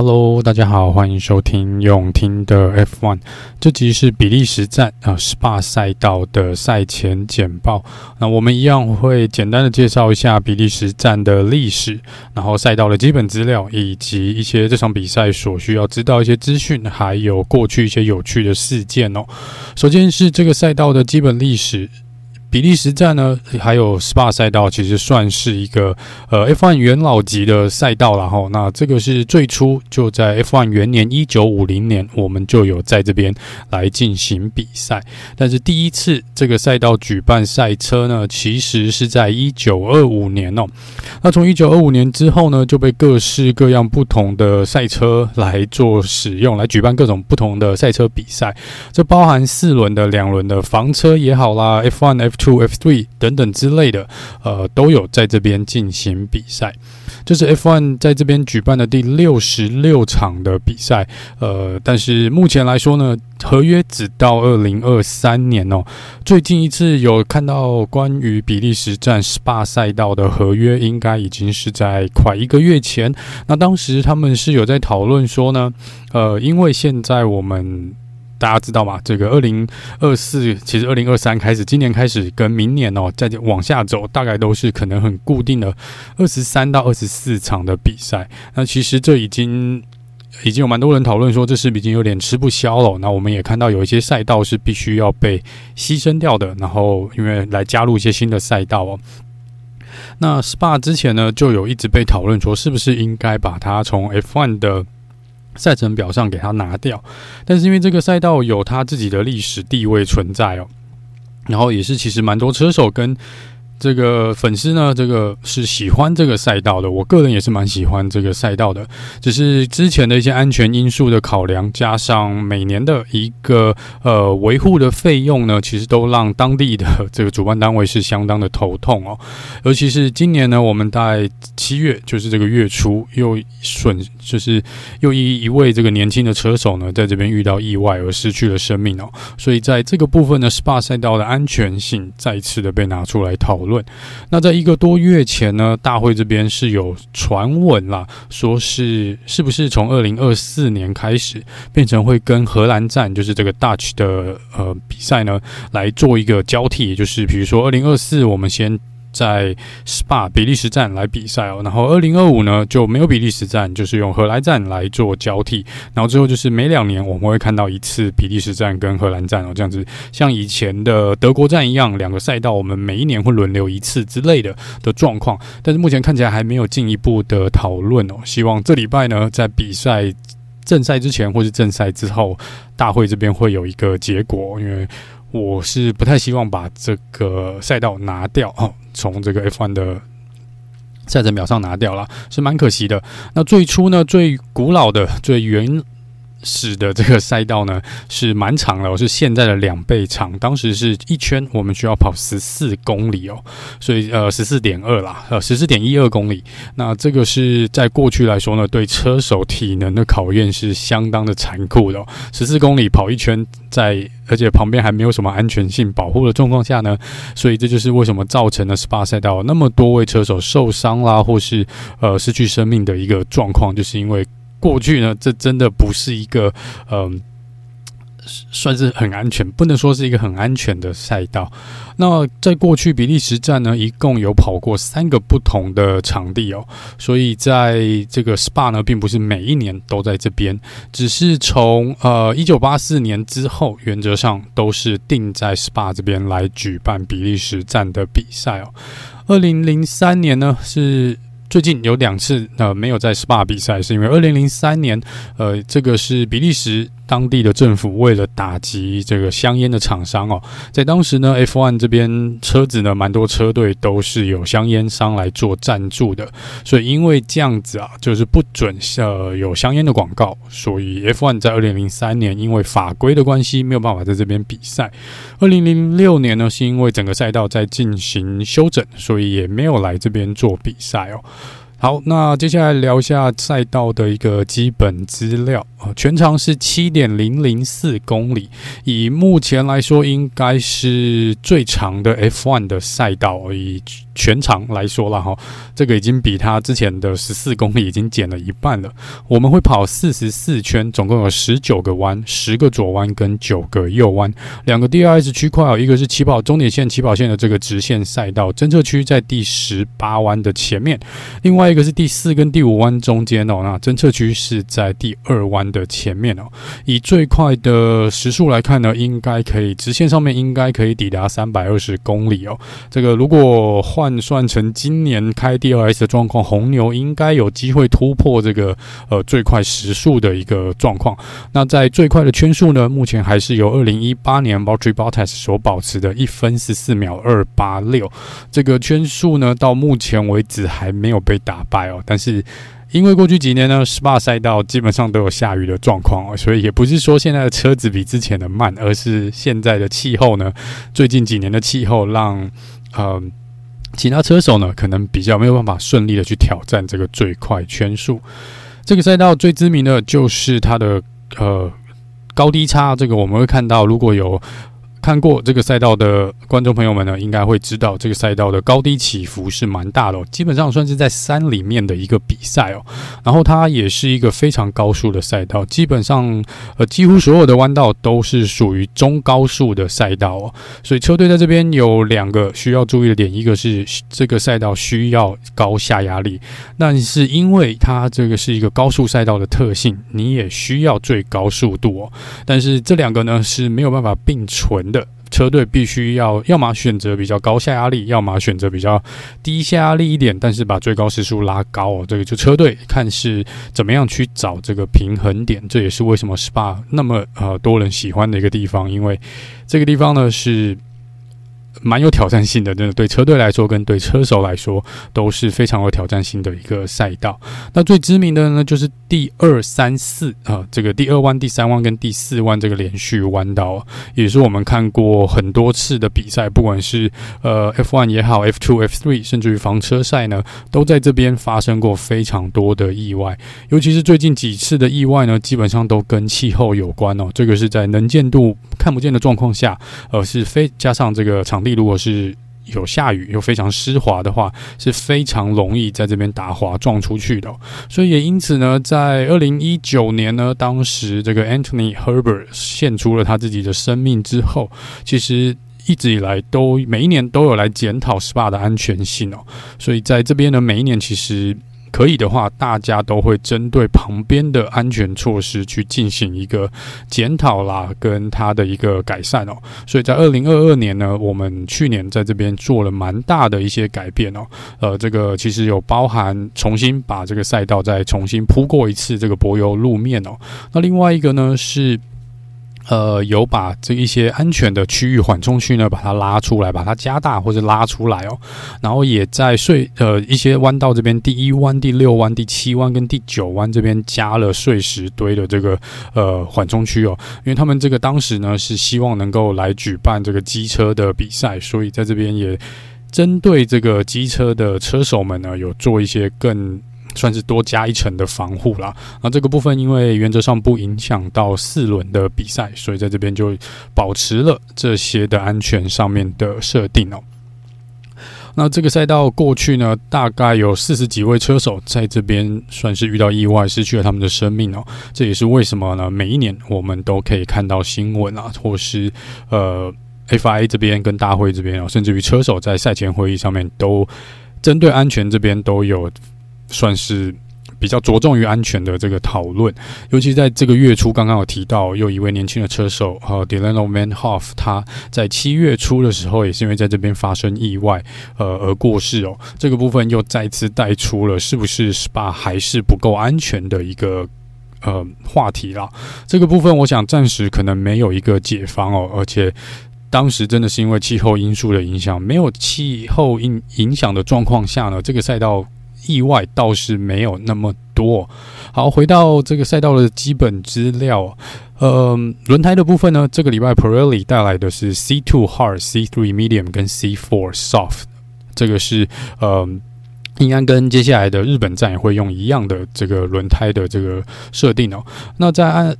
Hello，大家好，欢迎收听用听的 F1。这集是比利时站啊 SPA 赛道的赛前简报。那我们一样会简单的介绍一下比利时站的历史，然后赛道的基本资料，以及一些这场比赛所需要知道一些资讯，还有过去一些有趣的事件哦。首先是这个赛道的基本历史。比利时站呢，还有 SPA 赛道，其实算是一个呃 F1 元老级的赛道了哈。那这个是最初就在 F1 元年一九五零年，我们就有在这边来进行比赛。但是第一次这个赛道举办赛车呢，其实是在一九二五年哦。那从一九二五年之后呢，就被各式各样不同的赛车来做使用，来举办各种不同的赛车比赛。这包含四轮的、两轮的房车也好啦，F1、F Two F Three 等等之类的，呃，都有在这边进行比赛。这是 F1 在这边举办的第六十六场的比赛，呃，但是目前来说呢，合约只到二零二三年哦。最近一次有看到关于比利时站 SPA 赛道的合约，应该已经是在快一个月前。那当时他们是有在讨论说呢，呃，因为现在我们。大家知道吗？这个二零二四，其实二零二三开始，今年开始跟明年哦，再往下走，大概都是可能很固定的二十三到二十四场的比赛。那其实这已经已经有蛮多人讨论说，这是已经有点吃不消了。那我们也看到有一些赛道是必须要被牺牲掉的，然后因为来加入一些新的赛道哦。那 SPA 之前呢，就有一直被讨论说，是不是应该把它从 F1 的赛程表上给它拿掉，但是因为这个赛道有它自己的历史地位存在哦，然后也是其实蛮多车手跟。这个粉丝呢，这个是喜欢这个赛道的。我个人也是蛮喜欢这个赛道的，只是之前的一些安全因素的考量，加上每年的一个呃维护的费用呢，其实都让当地的这个主办单位是相当的头痛哦。尤其是今年呢，我们在七月，就是这个月初，又损，就是又一一位这个年轻的车手呢，在这边遇到意外而失去了生命哦。所以在这个部分呢，SPA 赛道的安全性再次的被拿出来讨论。论，那在一个多月前呢，大会这边是有传闻啦，说是是不是从二零二四年开始变成会跟荷兰站，就是这个 Dutch 的呃比赛呢来做一个交替，就是比如说二零二四我们先。在 SPA 比利时站来比赛哦，然后二零二五呢就没有比利时站，就是用荷兰站来做交替，然后之后就是每两年我们会看到一次比利时站跟荷兰站哦，这样子像以前的德国站一样，两个赛道我们每一年会轮流一次之类的的状况，但是目前看起来还没有进一步的讨论哦，希望这礼拜呢在比赛正赛之前或是正赛之后，大会这边会有一个结果，因为。我是不太希望把这个赛道拿掉哦，从这个 F1 的赛程表上拿掉了，是蛮可惜的。那最初呢，最古老的、最原使的这个赛道呢是蛮长的，是现在的两倍长。当时是一圈我们需要跑十四公里哦，所以呃十四点二啦，呃十四点一二公里。那这个是在过去来说呢，对车手体能的考验是相当的残酷的。十四公里跑一圈，在而且旁边还没有什么安全性保护的状况下呢，所以这就是为什么造成了 SPA 赛道那么多位车手受伤啦，或是呃失去生命的一个状况，就是因为。过去呢，这真的不是一个，嗯、算是很安全，不能说是一个很安全的赛道。那在过去比利时站呢，一共有跑过三个不同的场地哦，所以在这个 SPA 呢，并不是每一年都在这边，只是从呃一九八四年之后，原则上都是定在 SPA 这边来举办比利时站的比赛哦。二零零三年呢是。最近有两次呃没有在 SPA 比赛，是因为二零零三年，呃，这个是比利时当地的政府为了打击这个香烟的厂商哦，在当时呢，F1 这边车子呢，蛮多车队都是有香烟商来做赞助的，所以因为这样子啊，就是不准呃有香烟的广告，所以 F1 在二零零三年因为法规的关系没有办法在这边比赛。二零零六年呢，是因为整个赛道在进行修整，所以也没有来这边做比赛哦。好，那接下来聊一下赛道的一个基本资料啊，全长是七点零零四公里，以目前来说，应该是最长的 F1 的赛道而已。全长来说了哈，这个已经比他之前的十四公里已经减了一半了。我们会跑四十四圈，总共有十九个弯，十个左弯跟九个右弯，两个 DRS 区块哦，一个是起跑终点线起跑线的这个直线赛道，侦测区在第十八弯的前面，另外一个是第四跟第五弯中间哦，那侦测区是在第二弯的前面哦。以最快的时速来看呢，应该可以直线上面应该可以抵达三百二十公里哦。这个如果换算成今年开 DRS 的状况，红牛应该有机会突破这个呃最快时速的一个状况。那在最快的圈数呢，目前还是由二零一八年 v a l t r y Bottas 所保持的一分十四秒二八六这个圈数呢，到目前为止还没有被打败哦。但是因为过去几年呢，SPA 赛道基本上都有下雨的状况哦，所以也不是说现在的车子比之前的慢，而是现在的气候呢，最近几年的气候让嗯。其他车手呢，可能比较没有办法顺利的去挑战这个最快圈数。这个赛道最知名的就是它的呃高低差，这个我们会看到，如果有。看过这个赛道的观众朋友们呢，应该会知道这个赛道的高低起伏是蛮大的哦，基本上算是在山里面的一个比赛哦。然后它也是一个非常高速的赛道，基本上呃几乎所有的弯道都是属于中高速的赛道哦。所以车队在这边有两个需要注意的点，一个是这个赛道需要高下压力，但是因为它这个是一个高速赛道的特性，你也需要最高速度哦。但是这两个呢是没有办法并存的。车队必须要要么选择比较高下压力，要么选择比较低下压力一点，但是把最高时速拉高哦。这个就车队看是怎么样去找这个平衡点，这也是为什么 SPA 那么呃多人喜欢的一个地方，因为这个地方呢是。蛮有挑战性的，真的对车队来说跟对车手来说都是非常有挑战性的一个赛道。那最知名的呢，就是第二、三、四啊，这个第二弯、第三弯跟第四弯这个连续弯道，也是我们看过很多次的比赛，不管是呃 F1 也好，F2、F3，甚至于房车赛呢，都在这边发生过非常多的意外。尤其是最近几次的意外呢，基本上都跟气候有关哦。这个是在能见度看不见的状况下，呃，是非加上这个场地。如果是有下雨又非常湿滑的话，是非常容易在这边打滑撞出去的。所以也因此呢，在二零一九年呢，当时这个 Anthony Herbert 献出了他自己的生命之后，其实一直以来都每一年都有来检讨 SPA 的安全性哦。所以在这边呢，每一年其实。可以的话，大家都会针对旁边的安全措施去进行一个检讨啦，跟它的一个改善哦。所以在二零二二年呢，我们去年在这边做了蛮大的一些改变哦。呃，这个其实有包含重新把这个赛道再重新铺过一次这个柏油路面哦。那另外一个呢是。呃，有把这一些安全的区域缓冲区呢，把它拉出来，把它加大或者拉出来哦。然后也在碎呃一些弯道这边，第一弯、第六弯、第七弯跟第九弯这边加了碎石堆的这个呃缓冲区哦。因为他们这个当时呢是希望能够来举办这个机车的比赛，所以在这边也针对这个机车的车手们呢，有做一些更。算是多加一层的防护啦。那这个部分因为原则上不影响到四轮的比赛，所以在这边就保持了这些的安全上面的设定哦。那这个赛道过去呢，大概有四十几位车手在这边算是遇到意外，失去了他们的生命哦。这也是为什么呢？每一年我们都可以看到新闻啊，或是呃 FIA 这边跟大会这边哦，甚至于车手在赛前会议上面都针对安全这边都有。算是比较着重于安全的这个讨论。尤其在这个月初，刚刚有提到，有一位年轻的车手呃 Dylan Van Hoff，他在七月初的时候，也是因为在这边发生意外，呃，而过世哦。这个部分又再次带出了是不是 SPA 还是不够安全的一个。呃，话题啦，这个部分我想暂时可能没有一个解方哦，而且当时真的是因为气候因素的影响，没有气候影影响的状况下呢，这个赛道意外倒是没有那么多。好，回到这个赛道的基本资料，呃，轮胎的部分呢，这个礼拜 Pirelli 带来的是 C2 Hard、C3 Medium 跟 C4 Soft，这个是呃。应该跟接下来的日本站也会用一样的这个轮胎的这个设定哦。那在按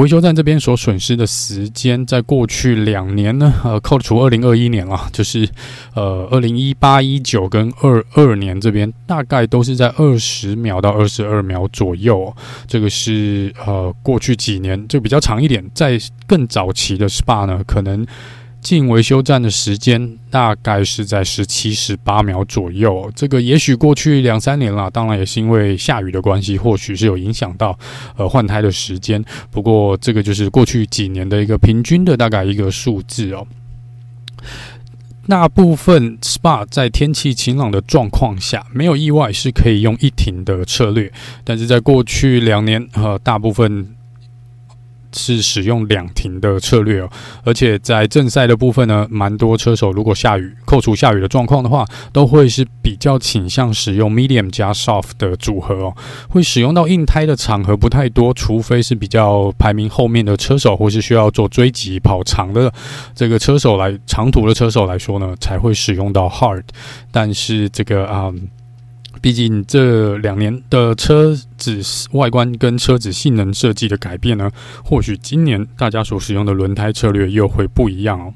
维修站这边所损失的时间，在过去两年呢，呃，扣除二零二一年啊，就是呃二零一八一九跟二二年这边，大概都是在二十秒到二十二秒左右。这个是呃过去几年就比较长一点，在更早期的 SPA 呢，可能。进维修站的时间大概是在十七、十八秒左右。这个也许过去两三年了，当然也是因为下雨的关系，或许是有影响到呃换胎的时间。不过这个就是过去几年的一个平均的大概一个数字哦。大部分 SPA 在天气晴朗的状况下，没有意外是可以用一停的策略，但是在过去两年呃大部分。是使用两停的策略哦，而且在正赛的部分呢，蛮多车手如果下雨，扣除下雨的状况的话，都会是比较倾向使用 medium 加 soft 的组合哦，会使用到硬胎的场合不太多，除非是比较排名后面的车手，或是需要做追击跑长的这个车手来长途的车手来说呢，才会使用到 hard，但是这个啊。毕竟这两年的车子外观跟车子性能设计的改变呢，或许今年大家所使用的轮胎策略又会不一样哦，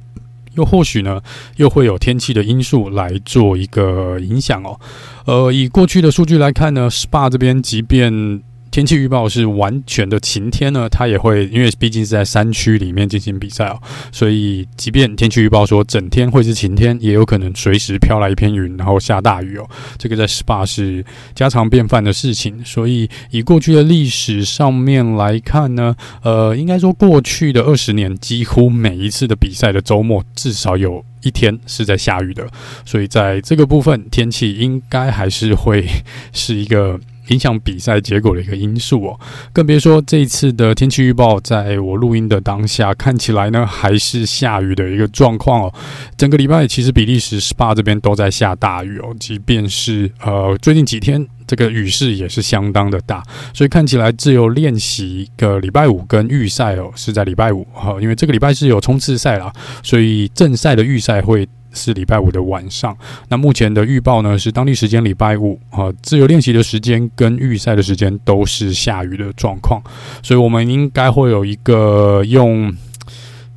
又或许呢，又会有天气的因素来做一个影响哦。呃，以过去的数据来看呢，SPA 这边即便天气预报是完全的晴天呢，它也会因为毕竟是在山区里面进行比赛哦，所以即便天气预报说整天会是晴天，也有可能随时飘来一片云，然后下大雨哦。这个在 SPA 是家常便饭的事情，所以以过去的历史上面来看呢，呃，应该说过去的二十年，几乎每一次的比赛的周末至少有一天是在下雨的，所以在这个部分，天气应该还是会是一个。影响比赛结果的一个因素哦，更别说这一次的天气预报，在我录音的当下，看起来呢还是下雨的一个状况哦。整个礼拜其实比利时 SPA 这边都在下大雨哦，即便是呃最近几天这个雨势也是相当的大，所以看起来自由练习一个礼拜五跟预赛哦是在礼拜五哈，因为这个礼拜是有冲刺赛啦，所以正赛的预赛会。是礼拜五的晚上。那目前的预报呢是当地时间礼拜五啊，自由练习的时间跟预赛的时间都是下雨的状况，所以我们应该会有一个用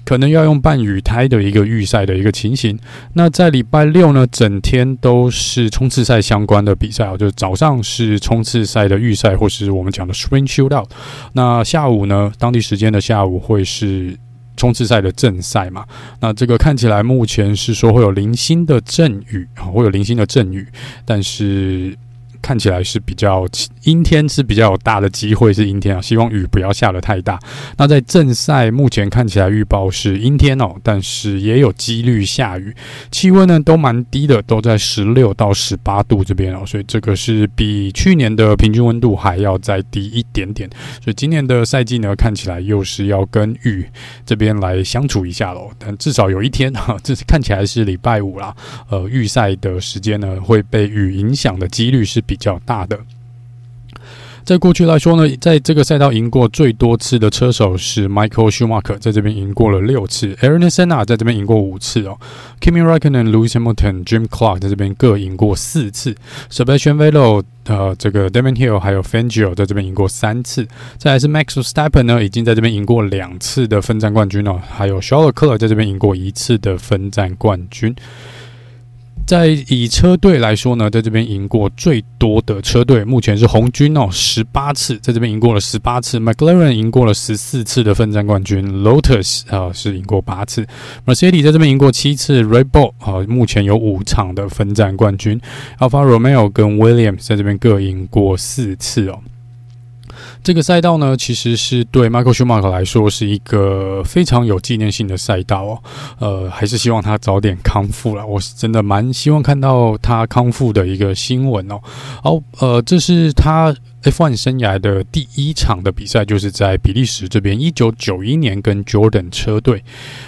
可能要用半雨胎的一个预赛的一个情形。那在礼拜六呢，整天都是冲刺赛相关的比赛啊，就是早上是冲刺赛的预赛，或是我们讲的 Spring Shootout。那下午呢，当地时间的下午会是。冲刺赛的正赛嘛，那这个看起来目前是说会有零星的阵雨啊，会有零星的阵雨，但是。看起来是比较阴天，是比较有大的机会是阴天啊，希望雨不要下得太大。那在正赛目前看起来预报是阴天哦，但是也有几率下雨。气温呢都蛮低的，都在十六到十八度这边哦，所以这个是比去年的平均温度还要再低一点点。所以今年的赛季呢，看起来又是要跟雨这边来相处一下喽。但至少有一天哈，这是看起来是礼拜五啦。呃，预赛的时间呢会被雨影响的几率是比较大的。在过去来说呢，在这个赛道赢过最多次的车手是 Michael Schumacher，在这边赢过了六次；Aaron Senna 在这边赢过五次哦；Kimi Raikkonen、Lewis Hamilton、Jim Clark 在这边各赢过四次；Sebastian v e t t e 呃，这个 Damon Hill 还有 Fangio 在这边赢过三次；再来是 Max Verstappen 呢，已经在这边赢过两次的分站冠军哦；还有 Charles Leclerc 在这边赢过一次的分站冠军。在以车队来说呢，在这边赢过最多的车队，目前是红军哦，十八次，在这边赢过了十八次；McLaren 赢过了十四次的分站冠军；Lotus 啊、是赢过八次；Mercedes 在这边赢过七次；Red Bull 啊、目前有五场的分站冠军；Alfa Romeo 跟 Williams 在这边各赢过四次哦。这个赛道呢，其实是对 Michael Schumacher 来说是一个非常有纪念性的赛道哦。呃，还是希望他早点康复了。我是真的蛮希望看到他康复的一个新闻哦。好，呃，这是他 F1 生涯的第一场的比赛，就是在比利时这边，一九九一年跟 Jordan 车队。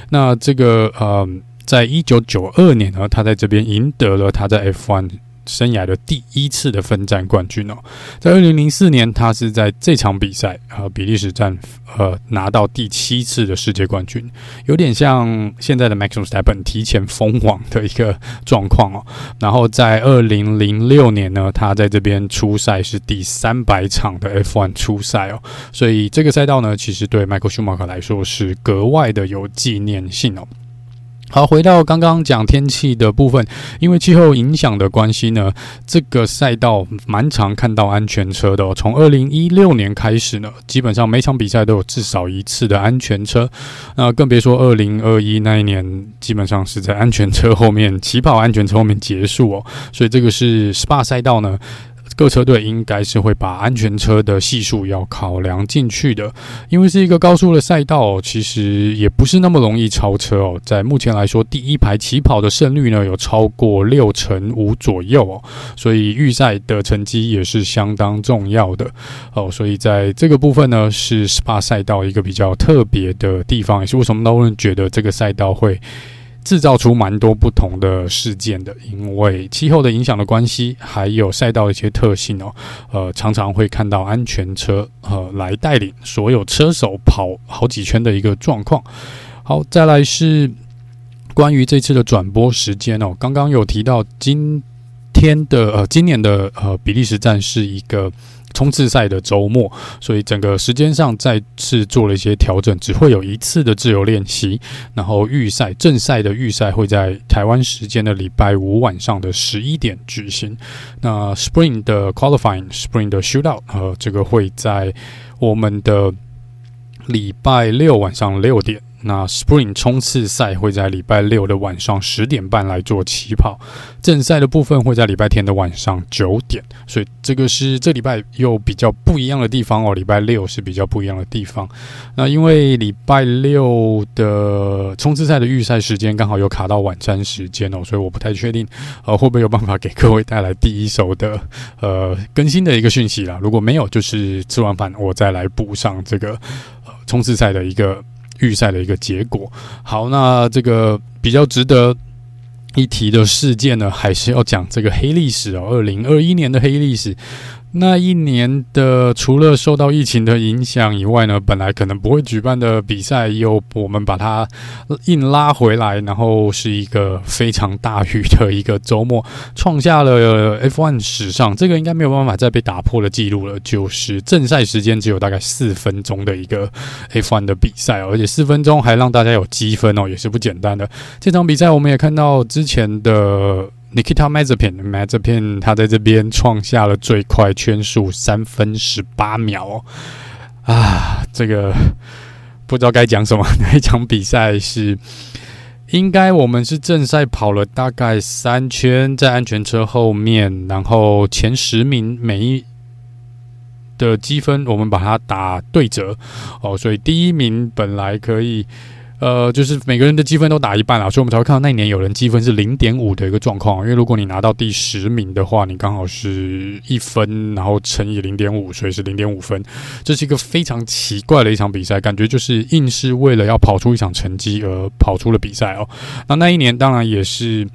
那这个呃，在一九九二年呢，他在这边赢得了他在 F1。生涯的第一次的分站冠军哦，在二零零四年，他是在这场比赛呃比利时站呃拿到第七次的世界冠军，有点像现在的 Maxim Steppen 提前封王的一个状况哦。然后在二零零六年呢，他在这边出赛是第三百场的 F1 出赛哦，所以这个赛道呢，其实对 Michael Schumacher 来说是格外的有纪念性哦。好，回到刚刚讲天气的部分，因为气候影响的关系呢，这个赛道蛮常看到安全车的哦。从二零一六年开始呢，基本上每场比赛都有至少一次的安全车，那更别说二零二一那一年，基本上是在安全车后面起跑，安全车后面结束哦。所以这个是 SPA 赛道呢。各车队应该是会把安全车的系数要考量进去的，因为是一个高速的赛道，其实也不是那么容易超车哦。在目前来说，第一排起跑的胜率呢有超过六成五左右哦，所以预赛的成绩也是相当重要的哦。所以在这个部分呢，是 SPA 赛道一个比较特别的地方，也是为什么很多人觉得这个赛道会。制造出蛮多不同的事件的，因为气候的影响的关系，还有赛道的一些特性哦，呃，常常会看到安全车呃来带领所有车手跑好几圈的一个状况。好，再来是关于这次的转播时间哦，刚刚有提到今天的呃今年的呃比利时站是一个。冲刺赛的周末，所以整个时间上再次做了一些调整，只会有一次的自由练习。然后预赛正赛的预赛会在台湾时间的礼拜五晚上的十一点举行。那 Spring 的 Qualifying、Spring 的 Shootout，呃，这个会在我们的礼拜六晚上六点。那 Spring 冲刺赛会在礼拜六的晚上十点半来做起跑，正赛的部分会在礼拜天的晚上九点，所以这个是这礼拜又比较不一样的地方哦。礼拜六是比较不一样的地方。那因为礼拜六的冲刺赛的预赛时间刚好又卡到晚餐时间哦，所以我不太确定呃会不会有办法给各位带来第一手的呃更新的一个讯息啦。如果没有，就是吃完饭我再来补上这个呃冲刺赛的一个。预赛的一个结果。好，那这个比较值得一提的事件呢，还是要讲这个黑历史哦，二零二一年的黑历史。那一年的除了受到疫情的影响以外呢，本来可能不会举办的比赛，又我们把它硬拉回来，然后是一个非常大雨的一个周末，创下了 F1 史上这个应该没有办法再被打破的记录了，就是正赛时间只有大概四分钟的一个 F1 的比赛，而且四分钟还让大家有积分哦，也是不简单的。这场比赛我们也看到之前的。Nikita Mazepin，Mazepin 他在这边创下了最快圈速三分十八秒哦，啊，这个不知道该讲什么。那一场比赛是应该我们是正赛跑了大概三圈，在安全车后面，然后前十名每一的积分我们把它打对折哦，所以第一名本来可以。呃，就是每个人的积分都打一半了，所以我们才会看到那一年有人积分是零点五的一个状况。因为如果你拿到第十名的话，你刚好是一分，然后乘以零点五，所以是零点五分。这是一个非常奇怪的一场比赛，感觉就是硬是为了要跑出一场成绩而跑出了比赛哦。那那一年当然也是，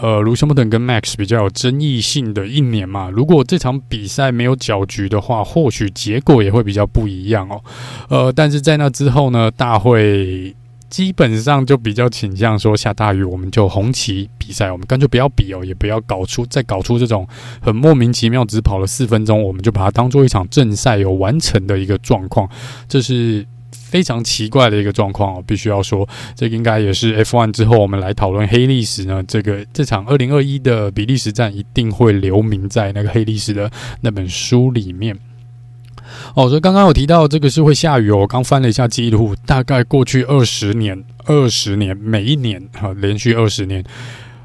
呃，卢森堡等跟 Max 比较有争议性的一年嘛。如果这场比赛没有搅局的话，或许结果也会比较不一样哦。呃，但是在那之后呢，大会。基本上就比较倾向说，下大雨我们就红旗比赛，我们干脆不要比哦，也不要搞出再搞出这种很莫名其妙，只跑了四分钟，我们就把它当做一场正赛有完成的一个状况，这是。非常奇怪的一个状况哦，必须要说，这个应该也是 F1 之后我们来讨论黑历史呢。这个这场二零二一的比利时站一定会留名在那个黑历史的那本书里面。哦，所以刚刚有提到这个是会下雨哦。我刚翻了一下记录，大概过去二十年，二十年每一年哈，连续二十年，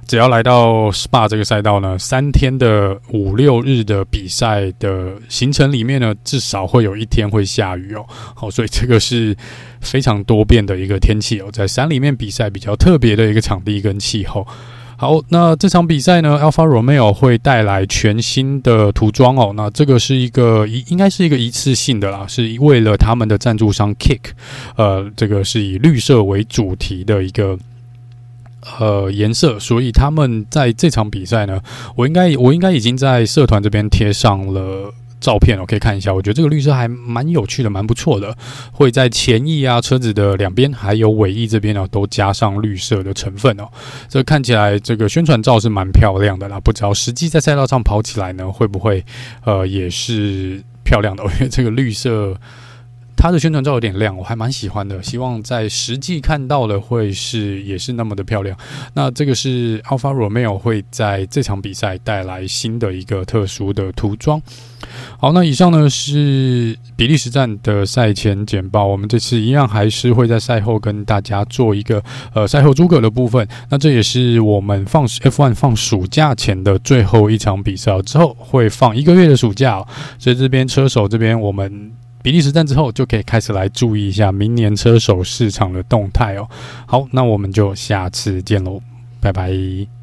只要来到 Spa 这个赛道呢，三天的五六日的比赛的行程里面呢，至少会有一天会下雨哦。好，所以这个是非常多变的一个天气哦，在山里面比赛比较特别的一个场地跟气候。好，那这场比赛呢？Alpha Romeo 会带来全新的涂装哦。那这个是一个一应该是一个一次性的啦，是为了他们的赞助商 Kick，呃，这个是以绿色为主题的一个呃颜色，所以他们在这场比赛呢，我应该我应该已经在社团这边贴上了。照片哦可以看一下，我觉得这个绿色还蛮有趣的，蛮不错的。会在前翼啊、车子的两边，还有尾翼这边呢，都加上绿色的成分哦。这看起来这个宣传照是蛮漂亮的啦，不知道实际在赛道上跑起来呢，会不会呃也是漂亮的？因为这个绿色。它的宣传照有点亮，我还蛮喜欢的。希望在实际看到的会是也是那么的漂亮。那这个是 Alfa Romeo 会在这场比赛带来新的一个特殊的涂装。好，那以上呢是比利时站的赛前简报。我们这次一样还是会在赛后跟大家做一个呃赛后诸葛的部分。那这也是我们放 F1 放暑假前的最后一场比赛，之后会放一个月的暑假。所以这边车手这边我们。比利时站之后，就可以开始来注意一下明年车手市场的动态哦。好，那我们就下次见喽，拜拜。